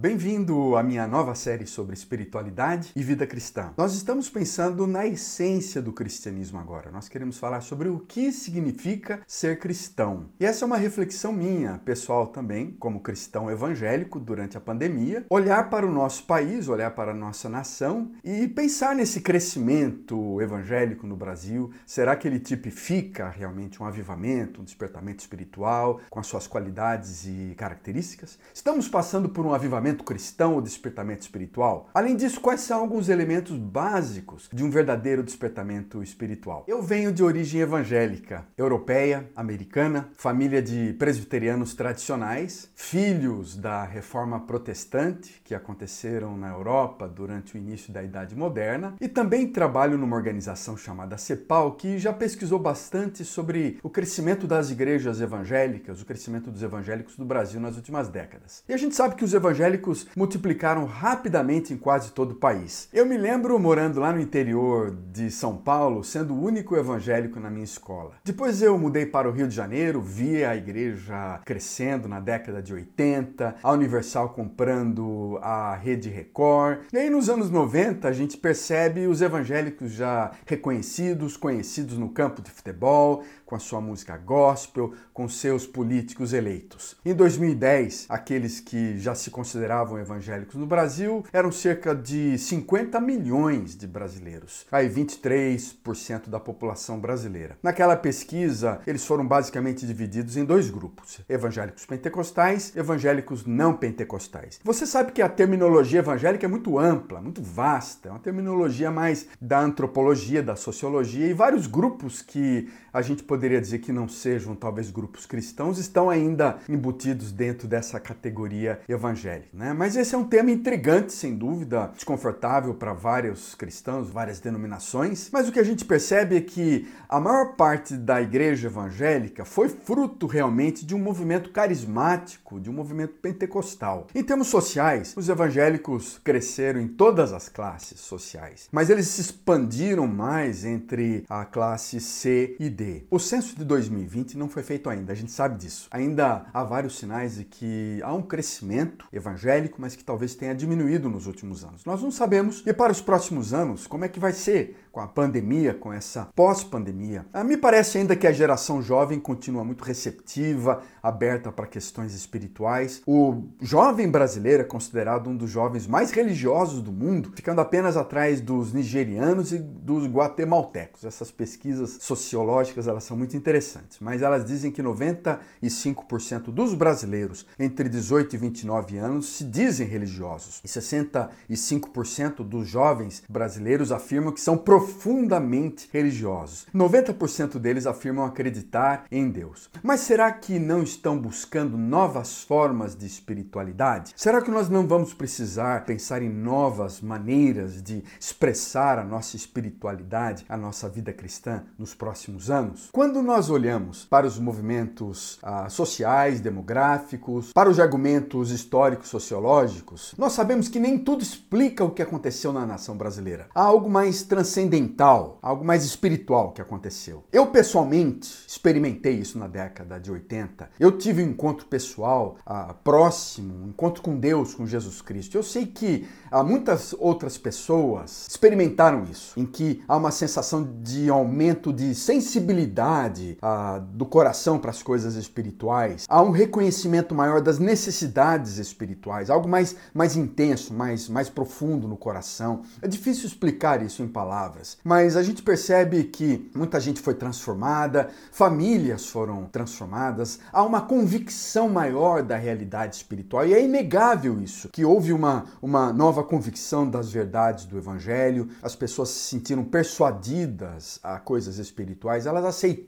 Bem-vindo à minha nova série sobre espiritualidade e vida cristã. Nós estamos pensando na essência do cristianismo agora. Nós queremos falar sobre o que significa ser cristão. E essa é uma reflexão minha, pessoal também, como cristão evangélico durante a pandemia, olhar para o nosso país, olhar para a nossa nação e pensar nesse crescimento evangélico no Brasil. Será que ele tipifica realmente um avivamento, um despertamento espiritual com as suas qualidades e características? Estamos passando por um avivamento cristão ou despertamento espiritual? Além disso, quais são alguns elementos básicos de um verdadeiro despertamento espiritual? Eu venho de origem evangélica, europeia, americana, família de presbiterianos tradicionais, filhos da reforma protestante que aconteceram na Europa durante o início da Idade Moderna, e também trabalho numa organização chamada CEPAL que já pesquisou bastante sobre o crescimento das igrejas evangélicas, o crescimento dos evangélicos do Brasil nas últimas décadas. E a gente sabe que os evangélicos evangélicos multiplicaram rapidamente em quase todo o país. Eu me lembro morando lá no interior de São Paulo, sendo o único evangélico na minha escola. Depois eu mudei para o Rio de Janeiro, vi a igreja crescendo na década de 80, a Universal comprando a Rede Record. E aí nos anos 90 a gente percebe os evangélicos já reconhecidos, conhecidos no campo de futebol, com a sua música gospel, com seus políticos eleitos. Em 2010, aqueles que já se consideravam evangélicos no Brasil eram cerca de 50 milhões de brasileiros, aí 23% da população brasileira. Naquela pesquisa, eles foram basicamente divididos em dois grupos: evangélicos pentecostais, evangélicos não pentecostais. Você sabe que a terminologia evangélica é muito ampla, muito vasta, é uma terminologia mais da antropologia, da sociologia e vários grupos que a gente dizer que não sejam talvez grupos cristãos, estão ainda embutidos dentro dessa categoria evangélica. Né? Mas esse é um tema intrigante, sem dúvida, desconfortável para vários cristãos, várias denominações. Mas o que a gente percebe é que a maior parte da igreja evangélica foi fruto realmente de um movimento carismático, de um movimento pentecostal. Em termos sociais, os evangélicos cresceram em todas as classes sociais, mas eles se expandiram mais entre a classe C e D. censo de 2020 não foi feito ainda, a gente sabe disso. Ainda há vários sinais de que há um crescimento evangélico, mas que talvez tenha diminuído nos últimos anos. Nós não sabemos. E para os próximos anos, como é que vai ser com a pandemia, com essa pós-pandemia? Ah, me parece ainda que a geração jovem continua muito receptiva, aberta para questões espirituais. O jovem brasileiro é considerado um dos jovens mais religiosos do mundo, ficando apenas atrás dos nigerianos e dos guatemaltecos. Essas pesquisas sociológicas elas são muito interessantes, mas elas dizem que 95% dos brasileiros entre 18 e 29 anos se dizem religiosos e 65% dos jovens brasileiros afirmam que são profundamente religiosos. 90% deles afirmam acreditar em Deus. Mas será que não estão buscando novas formas de espiritualidade? Será que nós não vamos precisar pensar em novas maneiras de expressar a nossa espiritualidade, a nossa vida cristã nos próximos anos? anos. Quando nós olhamos para os movimentos ah, sociais, demográficos, para os argumentos históricos sociológicos, nós sabemos que nem tudo explica o que aconteceu na nação brasileira. Há algo mais transcendental, algo mais espiritual que aconteceu. Eu pessoalmente experimentei isso na década de 80. Eu tive um encontro pessoal ah, próximo, um encontro com Deus, com Jesus Cristo. Eu sei que ah, muitas outras pessoas experimentaram isso, em que há uma sensação de aumento de sensibilidade sensibilidade ah, do coração para as coisas espirituais, há um reconhecimento maior das necessidades espirituais, algo mais, mais intenso, mais, mais profundo no coração. É difícil explicar isso em palavras, mas a gente percebe que muita gente foi transformada, famílias foram transformadas, há uma convicção maior da realidade espiritual e é inegável isso, que houve uma, uma nova convicção das verdades do Evangelho, as pessoas se sentiram persuadidas a coisas espirituais, elas aceitaram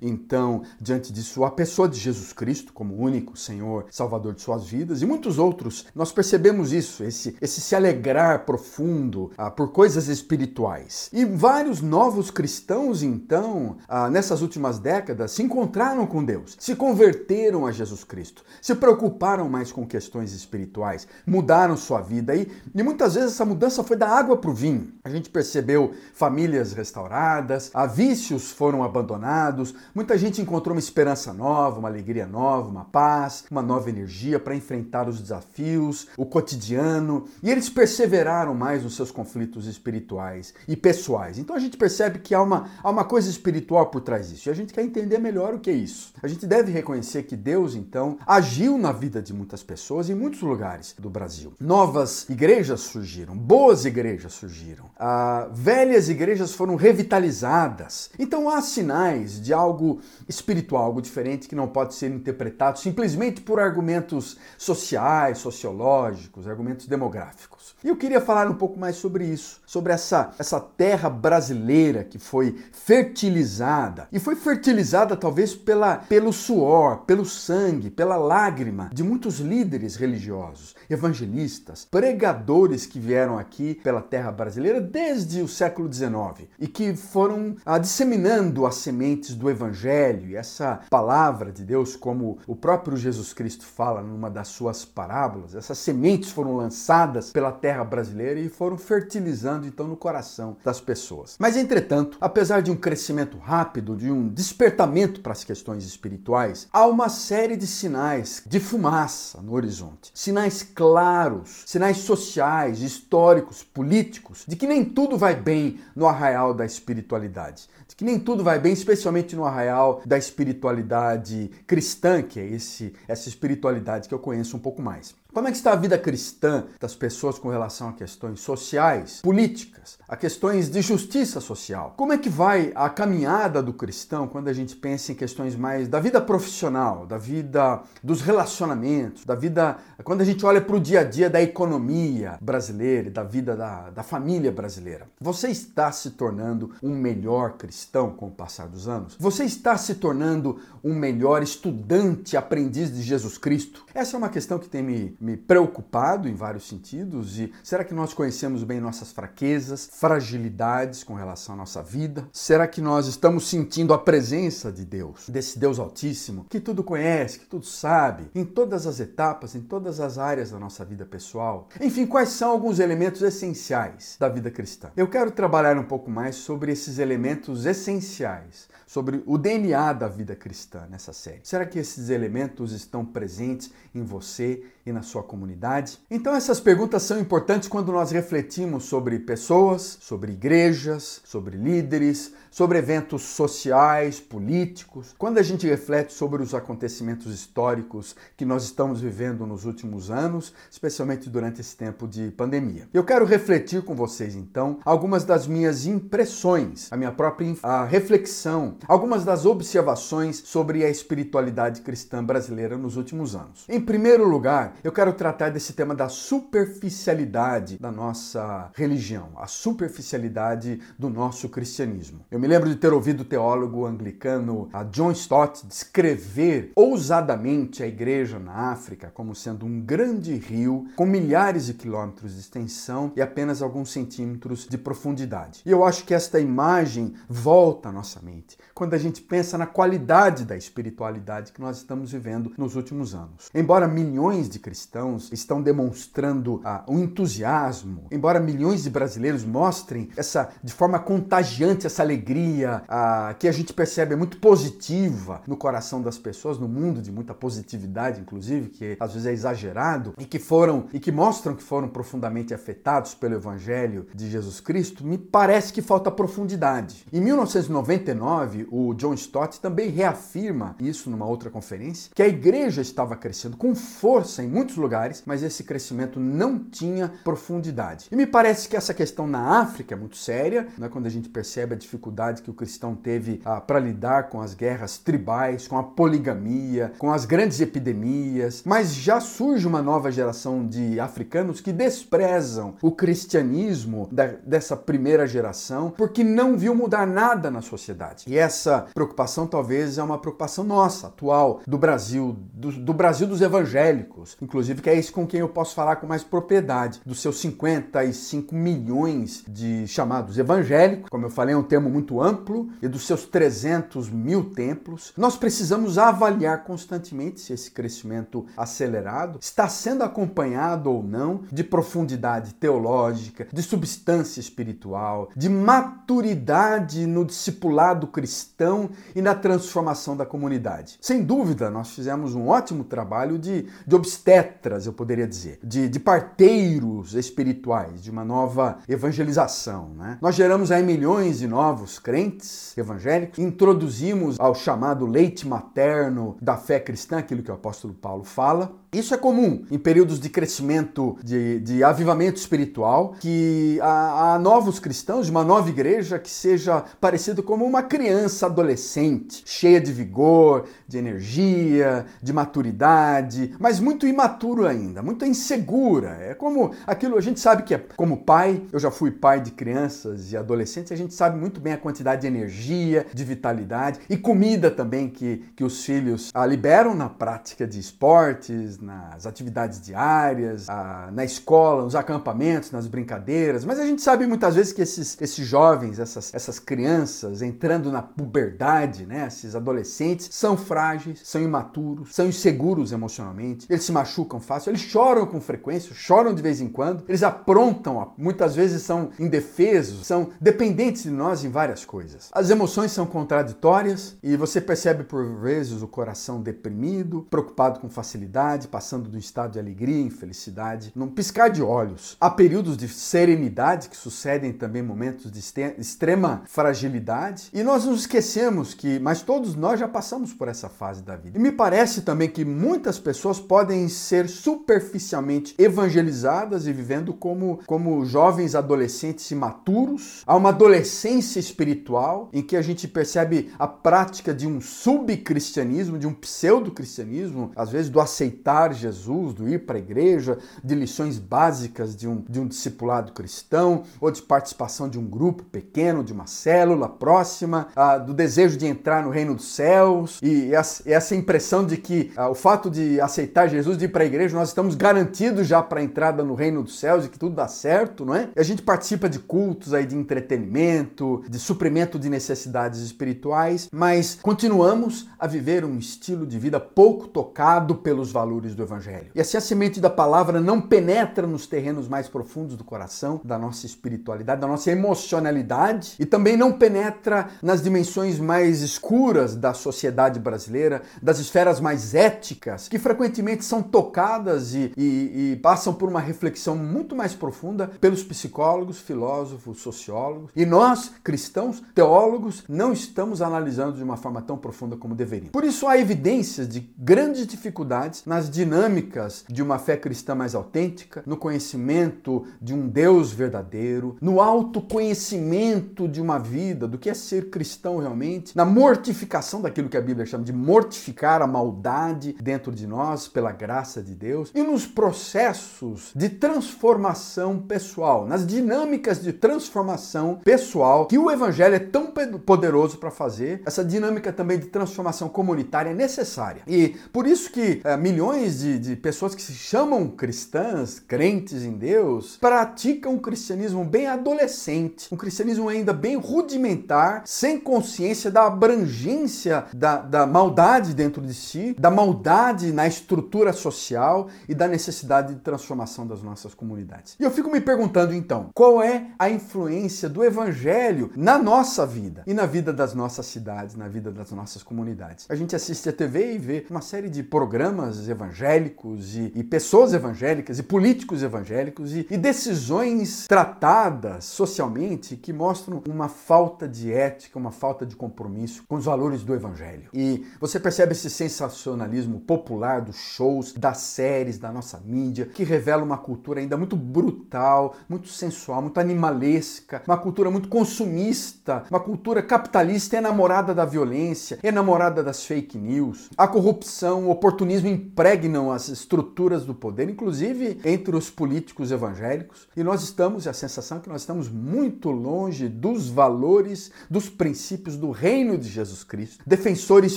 então diante disso a pessoa de Jesus Cristo como único Senhor, Salvador de suas vidas e muitos outros. Nós percebemos isso, esse, esse se alegrar profundo ah, por coisas espirituais. E vários novos cristãos então, ah, nessas últimas décadas, se encontraram com Deus, se converteram a Jesus Cristo, se preocuparam mais com questões espirituais, mudaram sua vida e, e muitas vezes essa mudança foi da água para o vinho. A gente percebeu famílias restauradas, a vícios foram abandonados abandonados. Muita gente encontrou uma esperança nova, uma alegria nova, uma paz, uma nova energia para enfrentar os desafios, o cotidiano, e eles perseveraram mais nos seus conflitos espirituais e pessoais. Então a gente percebe que há uma, há uma coisa espiritual por trás disso, e a gente quer entender melhor o que é isso. A gente deve reconhecer que Deus, então, agiu na vida de muitas pessoas em muitos lugares do Brasil. Novas igrejas surgiram, boas igrejas surgiram, ah, velhas igrejas foram revitalizadas. Então há sinais de algo espiritual, algo diferente que não pode ser interpretado simplesmente por argumentos sociais, sociológicos, argumentos demográficos. E eu queria falar um pouco mais sobre isso, sobre essa, essa terra brasileira que foi fertilizada. E foi fertilizada talvez pela, pelo suor, pelo sangue, pela lágrima de muitos líderes religiosos, evangelistas, pregadores que vieram aqui pela terra brasileira desde o século XIX e que foram ah, disseminando as sementes do evangelho e essa palavra de Deus, como o próprio Jesus Cristo fala numa das suas parábolas, essas sementes foram lançadas pela terra brasileira e foram fertilizando então no coração das pessoas. Mas entretanto, apesar de um crescimento rápido, de um despertamento para as questões espirituais, há uma série de sinais de fumaça no horizonte. Sinais claros, sinais sociais, históricos, políticos, de que nem tudo vai bem no arraial da espiritualidade. De que nem tudo vai bem, especialmente no arraial da espiritualidade cristã, que é esse, essa espiritualidade que eu conheço um pouco mais. Como é que está a vida cristã das pessoas com relação a questões sociais, políticas, a questões de justiça social? Como é que vai a caminhada do cristão quando a gente pensa em questões mais da vida profissional, da vida dos relacionamentos, da vida quando a gente olha para o dia a dia da economia brasileira, da vida da, da família brasileira? Você está se tornando um melhor cristão com o passar dos anos? Você está se tornando um melhor estudante, aprendiz de Jesus Cristo? Essa é uma questão que tem me me preocupado em vários sentidos e será que nós conhecemos bem nossas fraquezas, fragilidades com relação à nossa vida? Será que nós estamos sentindo a presença de Deus, desse Deus Altíssimo, que tudo conhece, que tudo sabe, em todas as etapas, em todas as áreas da nossa vida pessoal? Enfim, quais são alguns elementos essenciais da vida cristã? Eu quero trabalhar um pouco mais sobre esses elementos essenciais sobre o DNA da vida cristã nessa série. Será que esses elementos estão presentes em você e na sua comunidade? Então, essas perguntas são importantes quando nós refletimos sobre pessoas, sobre igrejas, sobre líderes, sobre eventos sociais, políticos, quando a gente reflete sobre os acontecimentos históricos que nós estamos vivendo nos últimos anos, especialmente durante esse tempo de pandemia. Eu quero refletir com vocês, então, algumas das minhas impressões, a minha própria a reflexão algumas das observações sobre a espiritualidade cristã brasileira nos últimos anos. Em primeiro lugar, eu quero tratar desse tema da superficialidade da nossa religião, a superficialidade do nosso cristianismo. Eu me lembro de ter ouvido o teólogo anglicano John Stott descrever ousadamente a igreja na África como sendo um grande rio com milhares de quilômetros de extensão e apenas alguns centímetros de profundidade. E eu acho que esta imagem volta à nossa mente quando a gente pensa na qualidade da espiritualidade que nós estamos vivendo nos últimos anos. Embora milhões de cristãos estão demonstrando ah, um entusiasmo, embora milhões de brasileiros mostrem essa de forma contagiante essa alegria ah, que a gente percebe é muito positiva no coração das pessoas, no mundo de muita positividade, inclusive, que às vezes é exagerado e que foram e que mostram que foram profundamente afetados pelo evangelho de Jesus Cristo, me parece que falta profundidade. Em 1999 o John Stott também reafirma isso numa outra conferência, que a igreja estava crescendo com força em muitos lugares, mas esse crescimento não tinha profundidade. E me parece que essa questão na África é muito séria, né, quando a gente percebe a dificuldade que o cristão teve ah, para lidar com as guerras tribais, com a poligamia, com as grandes epidemias, mas já surge uma nova geração de africanos que desprezam o cristianismo da, dessa primeira geração porque não viu mudar nada na sociedade. E essa essa preocupação talvez é uma preocupação nossa, atual, do Brasil, do, do, Brasil dos evangélicos, inclusive, que é esse com quem eu posso falar com mais propriedade, dos seus 55 milhões de chamados evangélicos, como eu falei, é um termo muito amplo, e dos seus 300 mil templos. Nós precisamos avaliar constantemente se esse crescimento acelerado está sendo acompanhado ou não de profundidade teológica, de substância espiritual, de maturidade no discipulado cristão cristão e na transformação da comunidade. Sem dúvida, nós fizemos um ótimo trabalho de, de obstetras, eu poderia dizer, de, de parteiros espirituais, de uma nova evangelização. Né? Nós geramos aí milhões de novos crentes evangélicos, introduzimos ao chamado leite materno da fé cristã, aquilo que o apóstolo Paulo fala, isso é comum em períodos de crescimento, de, de avivamento espiritual, que há, há, novos cristãos uma nova igreja que seja parecido como uma criança adolescente, cheia de vigor, de energia, de maturidade, mas muito imaturo ainda, muito insegura. É como aquilo, a gente sabe que é como pai, eu já fui pai de crianças e adolescentes, a gente sabe muito bem a quantidade de energia, de vitalidade e comida também que, que os filhos liberam na prática de esportes, nas atividades diárias, a, na escola, nos acampamentos, nas brincadeiras, mas a gente sabe muitas vezes que esses, esses jovens, essas, essas crianças entrando na puberdade, né, esses adolescentes, são frágeis, são imaturos, são inseguros emocionalmente, eles se machucam fácil, eles choram com frequência, choram de vez em quando, eles aprontam, muitas vezes são indefesos, são dependentes de nós em várias coisas. As emoções são contraditórias e você percebe por vezes o coração deprimido, preocupado com facilidade, passando de um estado de alegria e felicidade, num piscar de olhos. Há períodos de serenidade que sucedem também momentos de extrema fragilidade, e nós nos esquecemos que, mas todos nós já passamos por essa fase da vida. E me parece também que muitas pessoas podem ser superficialmente evangelizadas e vivendo como, como jovens adolescentes imaturos. Há uma adolescência espiritual em que a gente percebe a prática de um subcristianismo, de um pseudo-cristianismo, às vezes do aceitar Jesus, do ir para a igreja, de lições básicas de um, de um discipulado cristão, ou de participação de um grupo pequeno, de uma célula próxima, ah, do desejo de entrar no reino dos céus, e essa impressão de que ah, o fato de aceitar Jesus, de ir para a igreja, nós estamos garantidos já para a entrada no reino dos céus e que tudo dá certo, não é? E a gente participa de cultos aí de entretenimento, de suprimento de necessidades espirituais, mas continuamos a viver um estilo de vida pouco tocado pelos valores do Evangelho. E assim a semente da palavra não penetra nos terrenos mais profundos do coração, da nossa espiritualidade, da nossa emocionalidade, e também não penetra nas dimensões mais escuras da sociedade brasileira, das esferas mais éticas, que frequentemente são tocadas e, e, e passam por uma reflexão muito mais profunda pelos psicólogos, filósofos, sociólogos. E nós, cristãos, teólogos, não estamos analisando de uma forma tão profunda como deveríamos. Por isso há evidências de grandes dificuldades nas dinâmicas de uma fé cristã mais autêntica, no conhecimento de um Deus verdadeiro, no autoconhecimento de uma vida, do que é ser cristão realmente, na mortificação daquilo que a Bíblia chama de mortificar a maldade dentro de nós pela graça de Deus, e nos processos de transformação pessoal, nas dinâmicas de transformação pessoal que o Evangelho é tão poderoso para fazer, essa dinâmica também de transformação comunitária é necessária. E por isso que é, milhões milhões de, de pessoas que se chamam cristãs, crentes em Deus, praticam um cristianismo bem adolescente, um cristianismo ainda bem rudimentar, sem consciência da abrangência da, da maldade dentro de si, da maldade na estrutura social e da necessidade de transformação das nossas comunidades. E eu fico me perguntando então, qual é a influência do evangelho na nossa vida e na vida das nossas cidades, na vida das nossas comunidades? A gente assiste a TV e vê uma série de programas evangélicos evangélicos e, e pessoas evangélicas e políticos evangélicos e, e decisões tratadas socialmente que mostram uma falta de ética, uma falta de compromisso com os valores do evangelho. E você percebe esse sensacionalismo popular dos shows, das séries, da nossa mídia, que revela uma cultura ainda muito brutal, muito sensual, muito animalesca, uma cultura muito consumista, uma cultura capitalista enamorada da violência, enamorada das fake news. A corrupção, o oportunismo impregna dominam as estruturas do poder, inclusive entre os políticos evangélicos, e nós estamos, a sensação é que nós estamos muito longe dos valores, dos princípios do reino de Jesus Cristo, defensores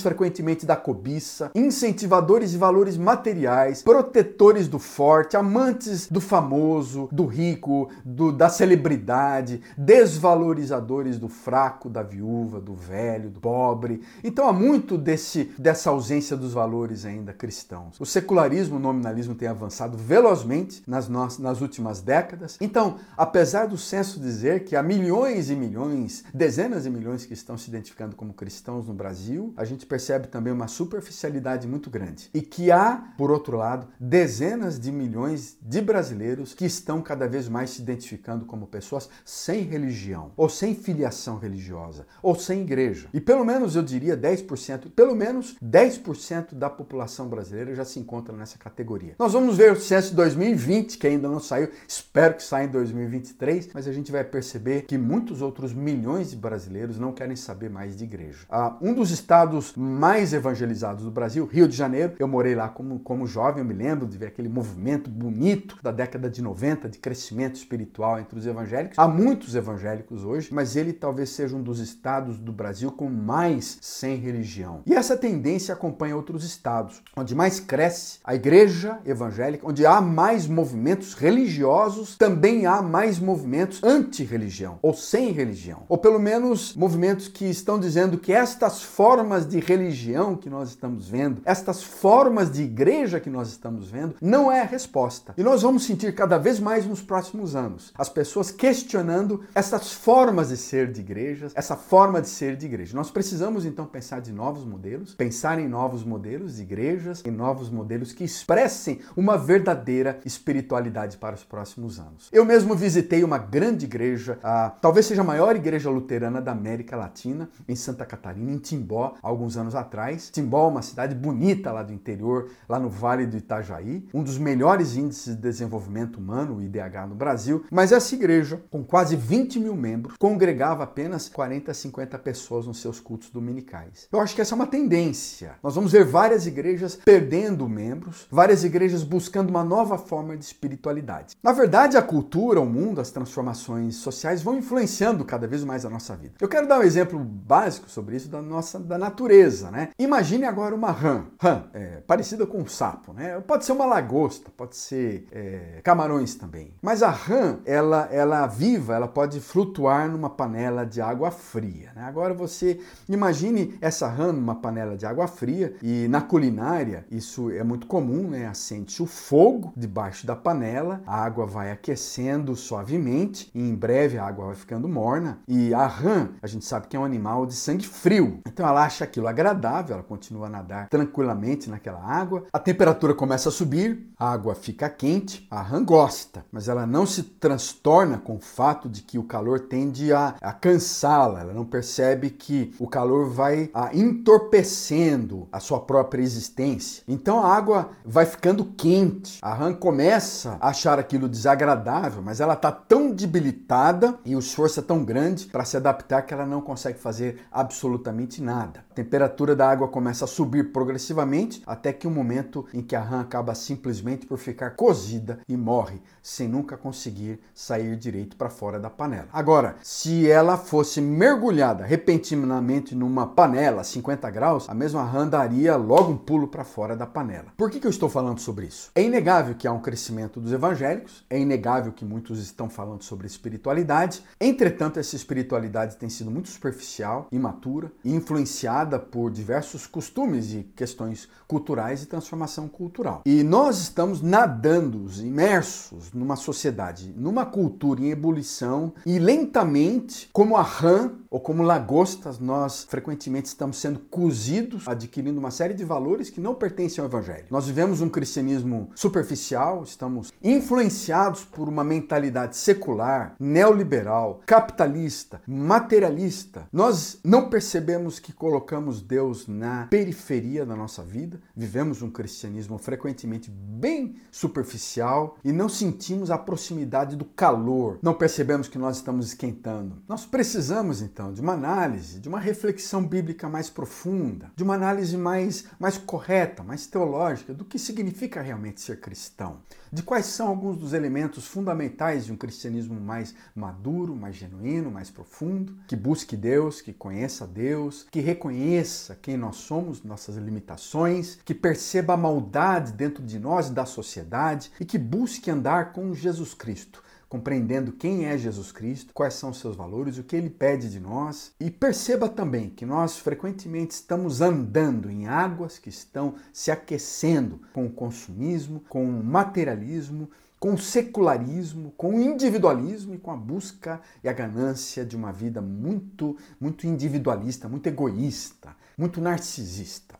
frequentemente da cobiça, incentivadores de valores materiais, protetores do forte, amantes do famoso, do rico, do, da celebridade, desvalorizadores do fraco, da viúva, do velho, do pobre. Então há muito desse, dessa ausência dos valores ainda cristãos. Os secularismo, o nominalismo tem avançado velozmente nas, nossas, nas últimas décadas. Então, apesar do censo dizer que há milhões e milhões, dezenas de milhões que estão se identificando como cristãos no Brasil, a gente percebe também uma superficialidade muito grande. E que há, por outro lado, dezenas de milhões de brasileiros que estão cada vez mais se identificando como pessoas sem religião, ou sem filiação religiosa, ou sem igreja. E pelo menos eu diria 10%, pelo menos 10% da população brasileira já se encontra nessa categoria. Nós vamos ver o de 2020, que ainda não saiu, espero que saia em 2023, mas a gente vai perceber que muitos outros milhões de brasileiros não querem saber mais de igreja. Ah, um dos estados mais evangelizados do Brasil, Rio de Janeiro, eu morei lá como, como jovem, eu me lembro de ver aquele movimento bonito da década de 90 de crescimento espiritual entre os evangélicos. Há muitos evangélicos hoje, mas ele talvez seja um dos estados do Brasil com mais sem religião. E essa tendência acompanha outros estados, onde mais cresce a igreja evangélica, onde há mais movimentos religiosos, também há mais movimentos anti-religião ou sem religião, ou pelo menos movimentos que estão dizendo que estas formas de religião que nós estamos vendo, estas formas de igreja que nós estamos vendo, não é a resposta. E nós vamos sentir cada vez mais nos próximos anos as pessoas questionando essas formas de ser de igrejas, essa forma de ser de igreja. Nós precisamos então pensar de novos modelos, pensar em novos modelos de igrejas, em novos modelos que expressem uma verdadeira espiritualidade para os próximos anos. Eu mesmo visitei uma grande igreja, a, talvez seja a maior igreja luterana da América Latina, em Santa Catarina, em Timbó, alguns anos atrás. Timbó é uma cidade bonita lá do interior, lá no Vale do Itajaí, um dos melhores índices de desenvolvimento humano, o IDH, no Brasil. Mas essa igreja, com quase 20 mil membros, congregava apenas 40 a 50 pessoas nos seus cultos dominicais. Eu acho que essa é uma tendência. Nós vamos ver várias igrejas perdendo membros, várias igrejas buscando uma nova forma de espiritualidade. Na verdade, a cultura, o mundo, as transformações sociais vão influenciando cada vez mais a nossa vida. Eu quero dar um exemplo básico sobre isso da nossa da natureza, né? Imagine agora uma rã, rã é, parecida com um sapo, né? Pode ser uma lagosta, pode ser é, camarões também. Mas a rã, ela, ela viva, ela pode flutuar numa panela de água fria. Né? Agora você imagine essa rã numa panela de água fria e na culinária isso é muito comum, né? Acende o fogo debaixo da panela, a água vai aquecendo suavemente e em breve a água vai ficando morna e a rã, a gente sabe que é um animal de sangue frio. Então ela acha aquilo agradável, ela continua a nadar tranquilamente naquela água. A temperatura começa a subir, a água fica quente, a rã gosta, mas ela não se transtorna com o fato de que o calor tende a, a cansá-la. Ela não percebe que o calor vai a, entorpecendo a sua própria existência. Então a água vai ficando quente. A rã começa a achar aquilo desagradável, mas ela está tão debilitada e o esforço é tão grande para se adaptar que ela não consegue fazer absolutamente nada. A temperatura da água começa a subir progressivamente até que o um momento em que a rã acaba simplesmente por ficar cozida e morre sem nunca conseguir sair direito para fora da panela. Agora, se ela fosse mergulhada repentinamente numa panela a 50 graus, a mesma rã daria logo um pulo para fora da panela. Por que, que eu estou falando sobre isso? É inegável que há um crescimento dos evangélicos, é inegável que muitos estão falando sobre espiritualidade, entretanto, essa espiritualidade tem sido muito superficial, imatura e influenciada por diversos costumes e questões culturais e transformação cultural. E nós estamos nadando, imersos numa sociedade, numa cultura em ebulição e lentamente, como a rã ou como lagostas, nós frequentemente estamos sendo cozidos, adquirindo uma série de valores que não pertencem ao evangelho. Nós vivemos um cristianismo superficial, estamos influenciados por uma mentalidade secular, neoliberal, capitalista, materialista. Nós não percebemos que colocamos Deus na periferia da nossa vida, vivemos um cristianismo frequentemente bem superficial e não sentimos a proximidade do calor, não percebemos que nós estamos esquentando. Nós precisamos então então, de uma análise, de uma reflexão bíblica mais profunda, de uma análise mais, mais correta, mais teológica do que significa realmente ser cristão, de quais são alguns dos elementos fundamentais de um cristianismo mais maduro, mais genuíno, mais profundo, que busque Deus, que conheça Deus, que reconheça quem nós somos, nossas limitações, que perceba a maldade dentro de nós e da sociedade e que busque andar com Jesus Cristo compreendendo quem é Jesus Cristo, quais são seus valores, o que ele pede de nós. E perceba também que nós frequentemente estamos andando em águas que estão se aquecendo com o consumismo, com o materialismo com o secularismo, com o individualismo e com a busca e a ganância de uma vida muito, muito individualista, muito egoísta, muito narcisista.